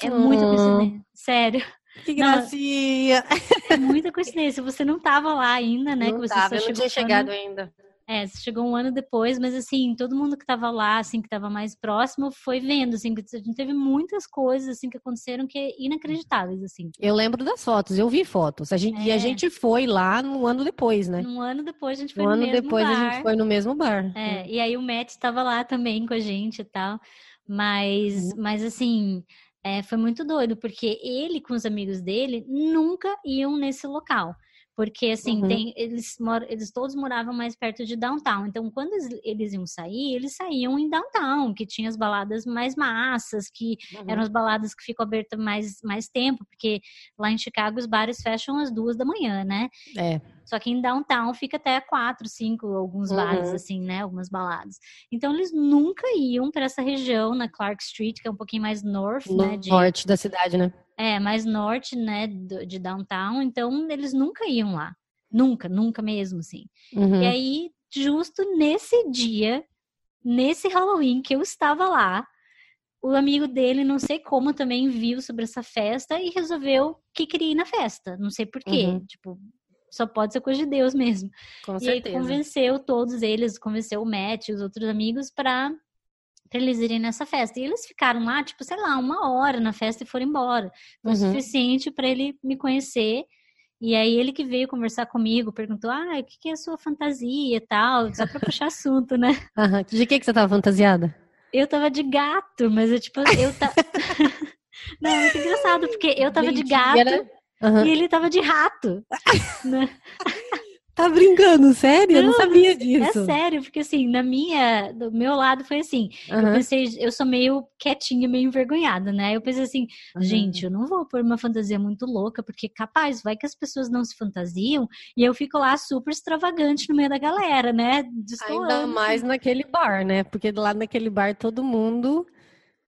é uhum. muita coincidência, sério. Que gracinha! Não, é muita coincidência, você não tava lá ainda, né, não que você tava, eu não tinha chegado ainda. É, chegou um ano depois, mas assim, todo mundo que tava lá, assim, que tava mais próximo, foi vendo, assim, que a gente teve muitas coisas, assim, que aconteceram que é inacreditáveis, assim. Eu lembro das fotos, eu vi fotos. A gente, é. E a é. gente foi lá no ano depois, né? Um ano depois a gente foi um no ano mesmo depois bar. a gente foi no mesmo bar. É, e aí o Matt estava lá também com a gente e tal. Mas, uhum. mas assim, é, foi muito doido, porque ele com os amigos dele nunca iam nesse local. Porque, assim, uhum. tem, eles, eles todos moravam mais perto de downtown. Então, quando eles, eles, iam sair, eles saíam em downtown, que tinha as baladas mais massas, que uhum. eram as baladas que ficam abertas mais, mais tempo, porque lá em Chicago os bares fecham às duas da manhã, né? É. Só que em downtown fica até quatro, cinco, alguns bares, uhum. assim, né? Algumas baladas. Então, eles nunca iam para essa região, na Clark Street, que é um pouquinho mais north, no né? De... norte da cidade, né? É, mais norte, né, de downtown, então eles nunca iam lá. Nunca, nunca mesmo, assim. Uhum. E aí, justo nesse dia, nesse Halloween que eu estava lá, o amigo dele, não sei como, também viu sobre essa festa e resolveu que queria ir na festa. Não sei porquê. Uhum. Tipo, só pode ser coisa de Deus mesmo. Com e certeza. aí convenceu todos eles, convenceu o Matt e os outros amigos para para eles irem nessa festa. E eles ficaram lá, tipo, sei lá, uma hora na festa e foram embora. Foi uhum. o suficiente para ele me conhecer. E aí ele que veio conversar comigo, perguntou, ah, o que é a sua fantasia e tal, só pra puxar assunto, né? Uhum. De que, que você tava fantasiada? Eu tava de gato, mas eu, tipo, eu tava... Não, é muito engraçado, porque eu tava Mentira. de gato uhum. e ele tava de rato. né? Tá brincando, sério? Não, eu não sabia disso. É sério, porque assim, na minha, do meu lado foi assim, uhum. eu pensei, eu sou meio quietinha, meio envergonhada, né? Eu pensei assim, uhum. gente, eu não vou pôr uma fantasia muito louca, porque capaz, vai que as pessoas não se fantasiam e eu fico lá super extravagante no meio da galera, né? Destoando. Ainda mais naquele bar, né? Porque lá naquele bar todo mundo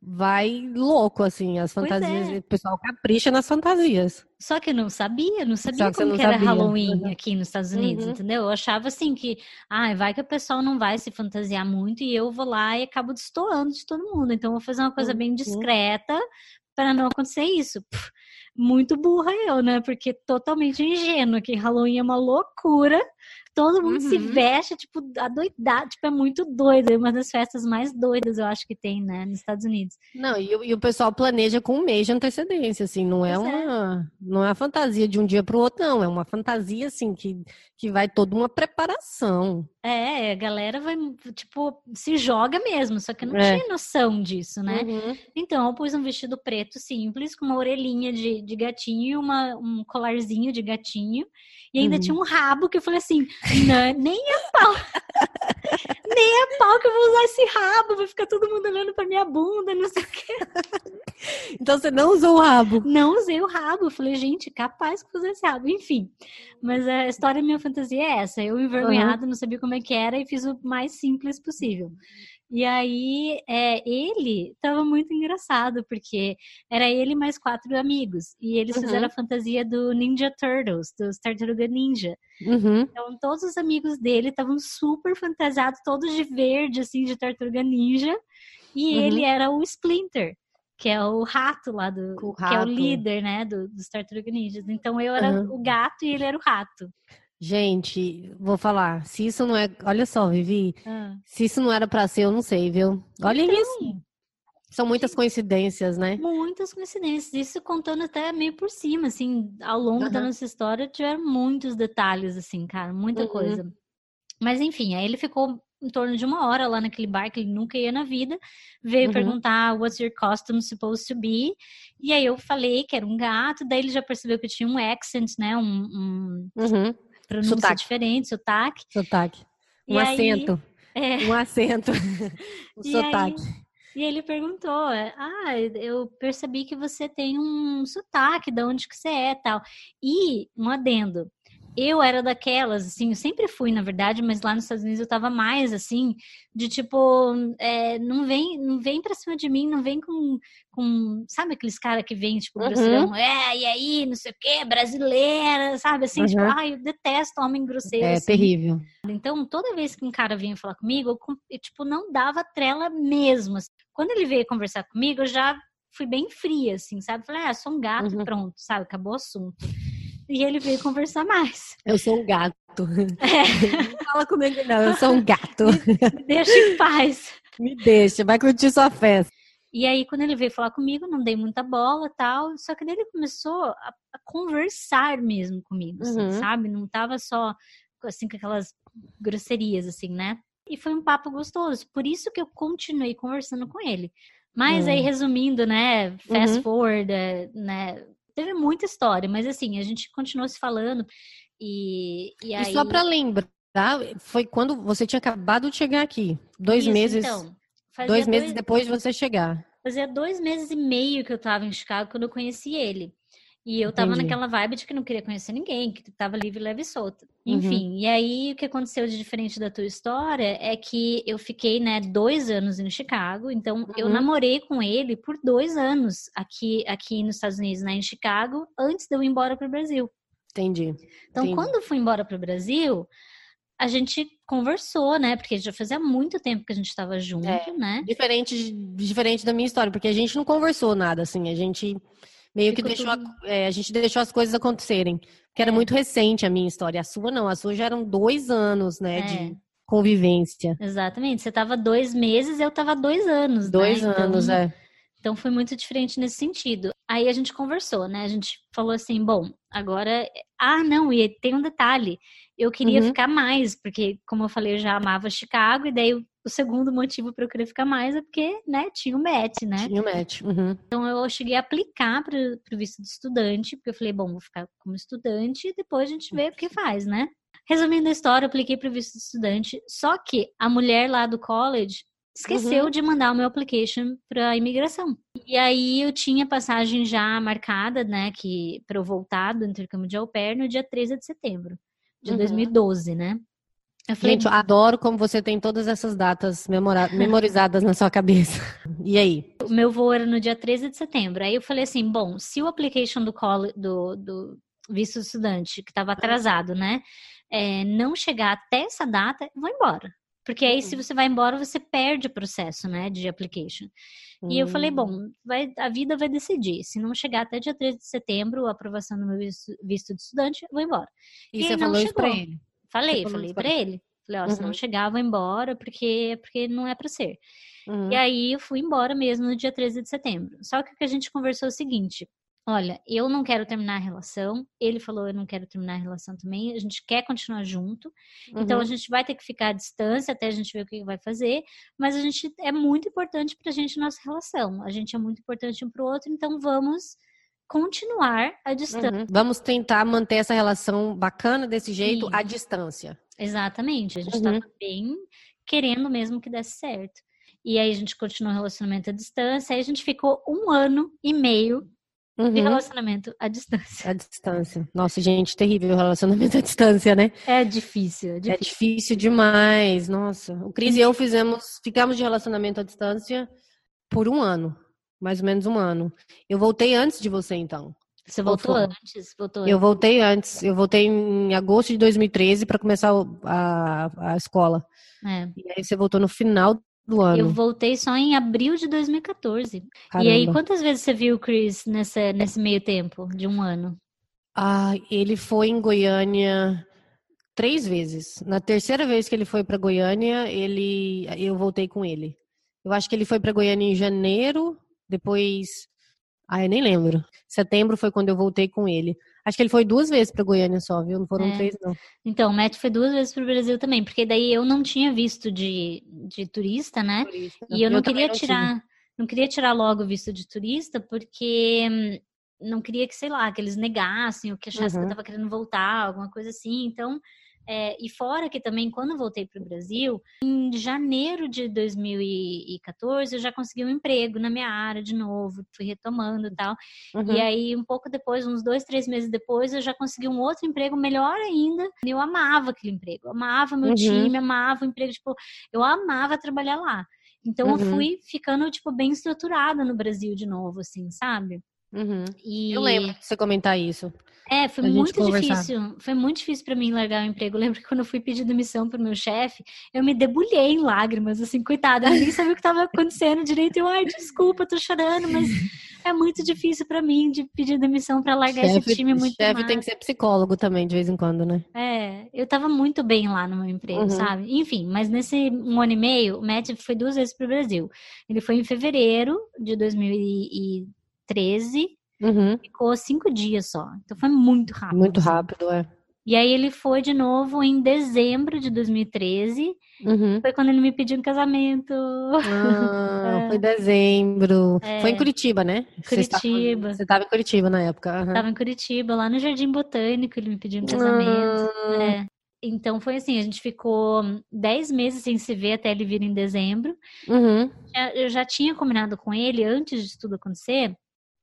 vai louco, assim, as fantasias. É. O pessoal capricha nas fantasias. Só que eu não sabia, não sabia como não que era sabia. Halloween uhum. aqui nos Estados Unidos, uhum. entendeu? Eu achava assim que, ah, vai que o pessoal não vai se fantasiar muito e eu vou lá e acabo destoando de todo mundo. Então eu vou fazer uma coisa uhum. bem discreta para não acontecer isso. Pff, muito burra eu, né? Porque totalmente ingênua, que Halloween é uma loucura todo mundo uhum. se veste, tipo, adoidado, tipo, é muito doido. É uma das festas mais doidas, eu acho que tem, né, nos Estados Unidos. Não, e, e o pessoal planeja com um mês de antecedência, assim, não é, uma, é. não é uma fantasia de um dia para o outro, não. É uma fantasia, assim, que, que vai toda uma preparação. É, a galera vai, tipo, se joga mesmo, só que não é. tinha noção disso, né? Uhum. Então, eu pus um vestido preto simples, com uma orelhinha de, de gatinho, uma, um colarzinho de gatinho, e ainda uhum. tinha um rabo que eu falei assim, não, nem a pau. nem a pau que eu vou usar esse rabo, vai ficar todo mundo olhando pra minha bunda, não sei o quê. Então você não usou o rabo? Não usei o rabo. Eu falei, gente, capaz que usar esse rabo. Enfim. Mas a história da minha fantasia é essa. Eu envergonhada, uhum. não sabia como é que era e fiz o mais simples possível. E aí, é, ele tava muito engraçado, porque era ele mais quatro amigos. E eles uhum. fizeram a fantasia do Ninja Turtles, dos Tartaruga Ninja. Uhum. Então, todos os amigos dele estavam super fantasiados, todos de verde, assim, de Tartaruga Ninja. E uhum. ele era o Splinter que é o rato lá do. O rato. Que é o líder, né, do, dos Tartaruga Ninjas. Então eu era uhum. o gato e ele era o rato. Gente, vou falar. Se isso não é. Olha só, Vivi. Ah. Se isso não era pra ser, eu não sei, viu? Olha então, isso. São muitas coincidências, né? Muitas coincidências. Isso contando até meio por cima, assim, ao longo uhum. da nossa história, tiveram muitos detalhes, assim, cara, muita uhum. coisa. Mas enfim, aí ele ficou em torno de uma hora lá naquele bar que ele nunca ia na vida, veio uhum. perguntar what's your costume supposed to be, e aí eu falei que era um gato, daí ele já percebeu que tinha um accent, né, um, um uhum pronúncia sotaque. diferente, sotaque. Sotaque. Um e acento. Aí, é... Um acento. um e sotaque. Aí, e ele perguntou, é, ah, eu percebi que você tem um sotaque, de onde que você é, tal. E um adendo, eu era daquelas, assim, eu sempre fui, na verdade, mas lá nos Estados Unidos eu tava mais, assim, de tipo, é, não vem não vem pra cima de mim, não vem com, com sabe aqueles caras que vêm, tipo, uhum. é, e aí, não sei o quê, brasileira, sabe, assim, tipo, uhum. tipo, ai, eu detesto homem grosseiro. É assim. terrível. Então, toda vez que um cara vinha falar comigo, eu, eu, tipo, não dava trela mesmo. Assim. Quando ele veio conversar comigo, eu já fui bem fria, assim, sabe? Falei, ah, sou um gato, uhum. pronto, sabe? Acabou o assunto. E ele veio conversar mais. Eu sou um gato. É. Não fala comigo, não. Eu sou um gato. Me deixa em paz. Me deixa, vai curtir sua festa. E aí, quando ele veio falar comigo, não dei muita bola tal. Só que daí ele começou a, a conversar mesmo comigo, assim, uhum. sabe? Não tava só assim com aquelas grosserias, assim, né? E foi um papo gostoso. Por isso que eu continuei conversando com ele. Mas uhum. aí, resumindo, né? Fast uhum. forward, é, né? Teve muita história, mas assim, a gente continuou se falando. E, e, aí... e só para lembrar, foi quando você tinha acabado de chegar aqui. Dois isso, meses. Então. Dois meses dois... depois de você chegar. Fazia dois meses e meio que eu tava em Chicago quando eu conheci ele. E eu tava Entendi. naquela vibe de que não queria conhecer ninguém, que tava livre, leve e solta. Uhum. Enfim, uhum. e aí o que aconteceu de diferente da tua história é que eu fiquei, né, dois anos em Chicago. Então, uhum. eu namorei com ele por dois anos aqui, aqui nos Estados Unidos, né, em Chicago, antes de eu ir embora pro Brasil. Entendi. Então, Entendi. quando eu fui embora pro Brasil, a gente conversou, né? Porque já fazia muito tempo que a gente estava junto, é, né? Diferente, diferente da minha história, porque a gente não conversou nada, assim, a gente meio que deixou, tudo... a, é, a, gente deixou as coisas acontecerem. Que era é. muito recente a minha história. A sua não, a sua já eram dois anos, né? É. De convivência. Exatamente. Você estava dois meses, eu estava dois anos. Dois né? anos, então, é. Então foi muito diferente nesse sentido. Aí a gente conversou, né? A gente falou assim, bom, agora. Ah, não, e tem um detalhe eu queria uhum. ficar mais, porque, como eu falei, eu já amava Chicago, e daí o, o segundo motivo para eu querer ficar mais é porque, né, tinha o MET, né? Tinha o MET. Uhum. Então eu cheguei a aplicar para o visto de estudante, porque eu falei, bom, vou ficar como estudante e depois a gente vê o que faz, né? Resumindo a história, eu apliquei para o visto de estudante, só que a mulher lá do college esqueceu uhum. de mandar o meu application para imigração. E aí eu tinha passagem já marcada, né, que para eu voltar do intercâmbio de au pair no dia 13 de setembro de uhum. 2012, né? Eu falei, Gente, eu adoro como você tem todas essas datas memorizadas na sua cabeça. E aí? O meu voo era no dia 13 de setembro. Aí eu falei assim, bom, se o application do, do, do visto estudante, que estava atrasado, né, é, não chegar até essa data, eu vou embora. Porque aí, se uhum. você vai embora, você perde o processo, né, de application. E eu falei, bom, hum. vai, a vida vai decidir. Se não chegar até dia 13 de setembro, a aprovação do meu visto, visto de estudante, eu vou embora. E, e você falou chegou. isso pra ele? Falei, falei pra ele. Falei, ó, uhum. se não uhum. chegar, eu vou embora, porque, porque não é pra ser. Uhum. E aí, eu fui embora mesmo no dia 13 de setembro. Só que o que a gente conversou é o seguinte, olha, eu não quero terminar a relação. Ele falou, eu não quero terminar a relação também. A gente quer continuar junto. Uhum. Então a uhum. gente vai ter que ficar à distância até a gente ver o que vai fazer. Mas a gente é muito importante pra gente nossa relação. A gente é muito importante um pro outro, então vamos continuar à distância. Uhum. Vamos tentar manter essa relação bacana desse jeito Sim. à distância. Exatamente. A gente uhum. tava bem querendo mesmo que desse certo. E aí a gente continuou o relacionamento à distância. Aí a gente ficou um ano e meio Uhum. de relacionamento à distância. À distância. Nossa, gente, terrível o relacionamento à distância, né? É difícil, é difícil. É difícil demais. Nossa. O Cris e eu fizemos, ficamos de relacionamento à distância por um ano. Mais ou menos um ano. Eu voltei antes de você, então. Você voltou antes? Voltou eu voltei antes. Eu voltei em agosto de 2013 para começar a, a escola. É. E aí você voltou no final do ano. Eu voltei só em abril de 2014. Caramba. E aí, quantas vezes você viu o Chris nessa, nesse meio tempo de um ano? Ah, ele foi em Goiânia três vezes. Na terceira vez que ele foi para Goiânia, ele, eu voltei com ele. Eu acho que ele foi para Goiânia em janeiro, depois, ah, eu nem lembro. Setembro foi quando eu voltei com ele. Acho que ele foi duas vezes para Goiânia só, viu? Não foram é. três, não. Então, o Matt foi duas vezes para o Brasil também, porque daí eu não tinha visto de, de turista, né? Turista. E eu, eu não queria não tirar, tinha. não queria tirar logo o visto de turista, porque hum, não queria que, sei lá, que eles negassem ou que achassem uhum. que eu estava querendo voltar, alguma coisa assim. Então, é, e fora que também, quando voltei para o Brasil, em janeiro de 2014, eu já consegui um emprego na minha área de novo, fui retomando e tal. Uhum. E aí, um pouco depois, uns dois, três meses depois, eu já consegui um outro emprego melhor ainda. Eu amava aquele emprego, amava meu uhum. time, amava o emprego, tipo, eu amava trabalhar lá. Então, uhum. eu fui ficando, tipo, bem estruturada no Brasil de novo, assim, sabe? Uhum. E... Eu lembro de você comentar isso. É, foi muito difícil. Foi muito difícil para mim largar o emprego. Eu lembro que quando eu fui pedir demissão pro meu chefe, eu me debulhei em lágrimas, assim, coitada, eu nem sabia o que estava acontecendo direito. Eu, ai, desculpa, tô chorando, mas é muito difícil para mim de pedir demissão para largar chefe, esse time muito chefe tem que ser psicólogo também, de vez em quando, né? É, eu tava muito bem lá no meu emprego, uhum. sabe? Enfim, mas nesse um ano e meio, o Matt foi duas vezes pro Brasil. Ele foi em fevereiro de 2013 Uhum. Ficou cinco dias só. Então foi muito rápido. Muito assim. rápido, é. E aí ele foi de novo em dezembro de 2013. Uhum. Foi quando ele me pediu um casamento. Ah, é. Foi dezembro. É. Foi em Curitiba, né? Curitiba. Você estava em Curitiba na época. Uhum. Tava em Curitiba, lá no Jardim Botânico, ele me pediu um casamento. Ah. É. Então foi assim, a gente ficou dez meses sem se ver até ele vir em dezembro. Uhum. Eu já tinha combinado com ele, antes de tudo acontecer,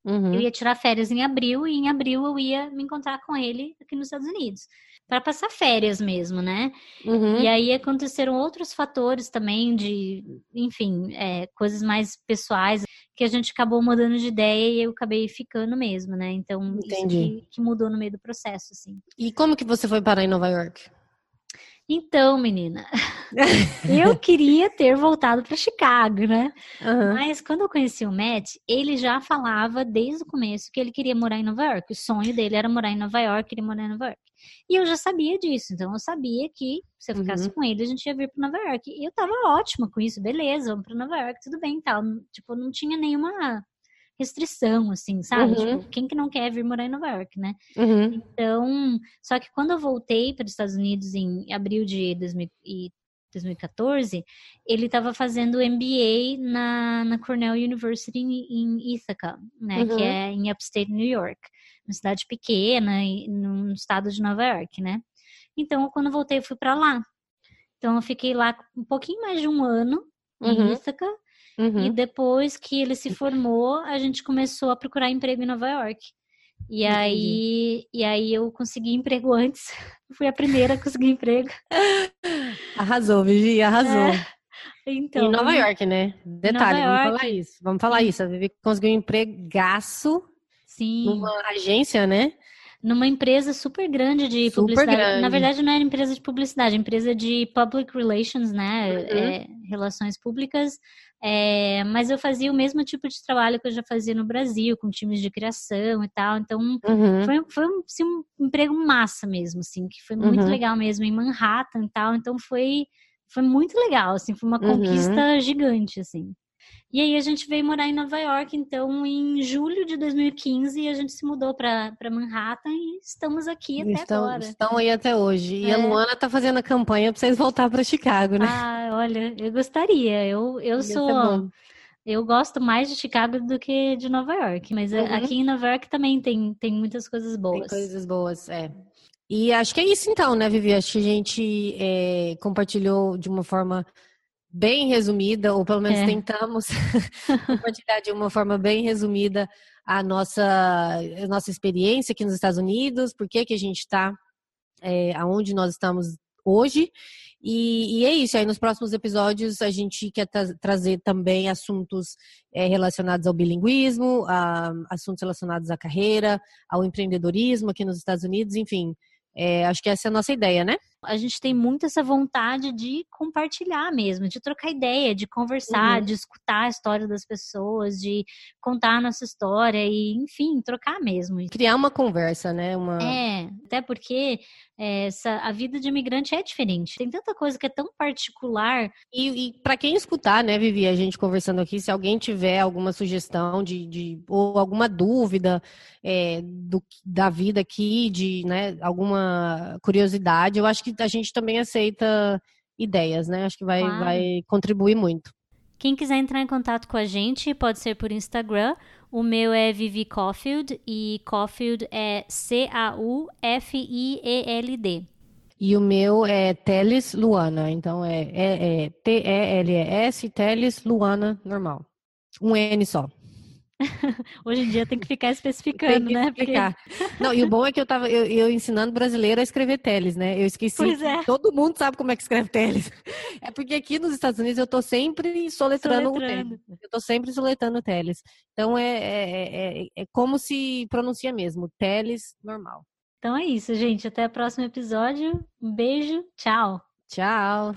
Uhum. Eu ia tirar férias em abril e em abril eu ia me encontrar com ele aqui nos Estados Unidos. Para passar férias mesmo, né? Uhum. E aí aconteceram outros fatores também de, enfim, é, coisas mais pessoais que a gente acabou mudando de ideia e eu acabei ficando mesmo, né? Então, Entendi. isso que, que mudou no meio do processo, assim. E como que você foi parar em Nova York? Então, menina, eu queria ter voltado para Chicago, né? Uhum. Mas quando eu conheci o Matt, ele já falava desde o começo que ele queria morar em Nova York. O sonho dele era morar em Nova York, queria morar em Nova York. E eu já sabia disso, então eu sabia que se eu ficasse uhum. com ele, a gente ia vir para Nova York. E eu tava ótima com isso, beleza, vamos para Nova York, tudo bem, tal. Tipo, não tinha nenhuma restrição, assim, sabe? Uhum. Tipo, quem que não quer vir morar em Nova York, né? Uhum. Então, só que quando eu voltei para os Estados Unidos em abril de 2014, ele estava fazendo MBA na, na Cornell University em, Ithaca, né? Uhum. Que é em upstate New York, uma cidade pequena, no estado de Nova York, né? Então, quando eu voltei, eu fui para lá. Então, eu fiquei lá um pouquinho mais de um ano em uhum. Ithaca. Uhum. E depois que ele se formou, a gente começou a procurar emprego em Nova York. E aí, e aí eu consegui emprego antes. Fui a primeira a conseguir emprego. Arrasou, Vivi, arrasou. É. Então, em Nova York, né? Detalhe, vamos falar isso. Vamos falar isso. A Vivi conseguiu um empregaço Sim. numa agência, né? Numa empresa super grande de super publicidade. Grande. Na verdade, não era empresa de publicidade, empresa de public relations, né? Uhum. É, relações públicas. É, mas eu fazia o mesmo tipo de trabalho que eu já fazia no Brasil, com times de criação e tal. Então, uhum. foi, foi assim, um emprego massa mesmo, assim, que foi muito uhum. legal mesmo, em Manhattan e tal. Então, foi, foi muito legal, assim, foi uma uhum. conquista gigante, assim. E aí a gente veio morar em Nova York, então em julho de 2015 a gente se mudou para Manhattan e estamos aqui até estão, agora. Estão aí até hoje. E é. a Luana tá fazendo a campanha para vocês voltar para Chicago, né? Ah, olha, eu gostaria. Eu, eu sou eu gosto mais de Chicago do que de Nova York, mas uhum. aqui em Nova York também tem, tem muitas coisas boas. Tem coisas boas, é. E acho que é isso então, né, Vivi? Acho que a gente é, compartilhou de uma forma bem resumida, ou pelo menos é. tentamos compartilhar de uma forma bem resumida a nossa, a nossa experiência aqui nos Estados Unidos, por que, que a gente está é, aonde nós estamos hoje. E, e, é isso, aí nos próximos episódios a gente quer tra trazer também assuntos é, relacionados ao bilinguismo, a, assuntos relacionados à carreira, ao empreendedorismo aqui nos Estados Unidos, enfim. É, acho que essa é a nossa ideia, né? A gente tem muito essa vontade de compartilhar mesmo, de trocar ideia, de conversar, uhum. de escutar a história das pessoas, de contar a nossa história e, enfim, trocar mesmo. Criar uma conversa, né? Uma... É, até porque é, essa, a vida de imigrante é diferente. Tem tanta coisa que é tão particular. E, e para quem escutar, né, Vivi, a gente conversando aqui, se alguém tiver alguma sugestão de, de ou alguma dúvida é, do, da vida aqui, de né, alguma curiosidade, eu acho que que a gente também aceita ideias, né? Acho que vai, claro. vai contribuir muito. Quem quiser entrar em contato com a gente, pode ser por Instagram. O meu é Vivi Caulfield e Caulfield é C-A-U-F-I-E-L-D. E o meu é Teles Luana, então é, é, é T-E-L-E-S, Teles Luana, normal. Um N só. Hoje em dia tem que ficar especificando, que né? Explicar. Porque... Não, e o bom é que eu tava eu, eu, ensinando brasileiro a escrever teles, né? Eu esqueci. Pois é. Todo mundo sabe como é que escreve teles. É porque aqui nos Estados Unidos eu tô sempre soletrando, soletrando. o teles. Eu tô sempre soletrando teles. Então é, é, é, é como se pronuncia mesmo, teles normal. Então é isso, gente. Até o próximo episódio. Um beijo. Tchau. Tchau.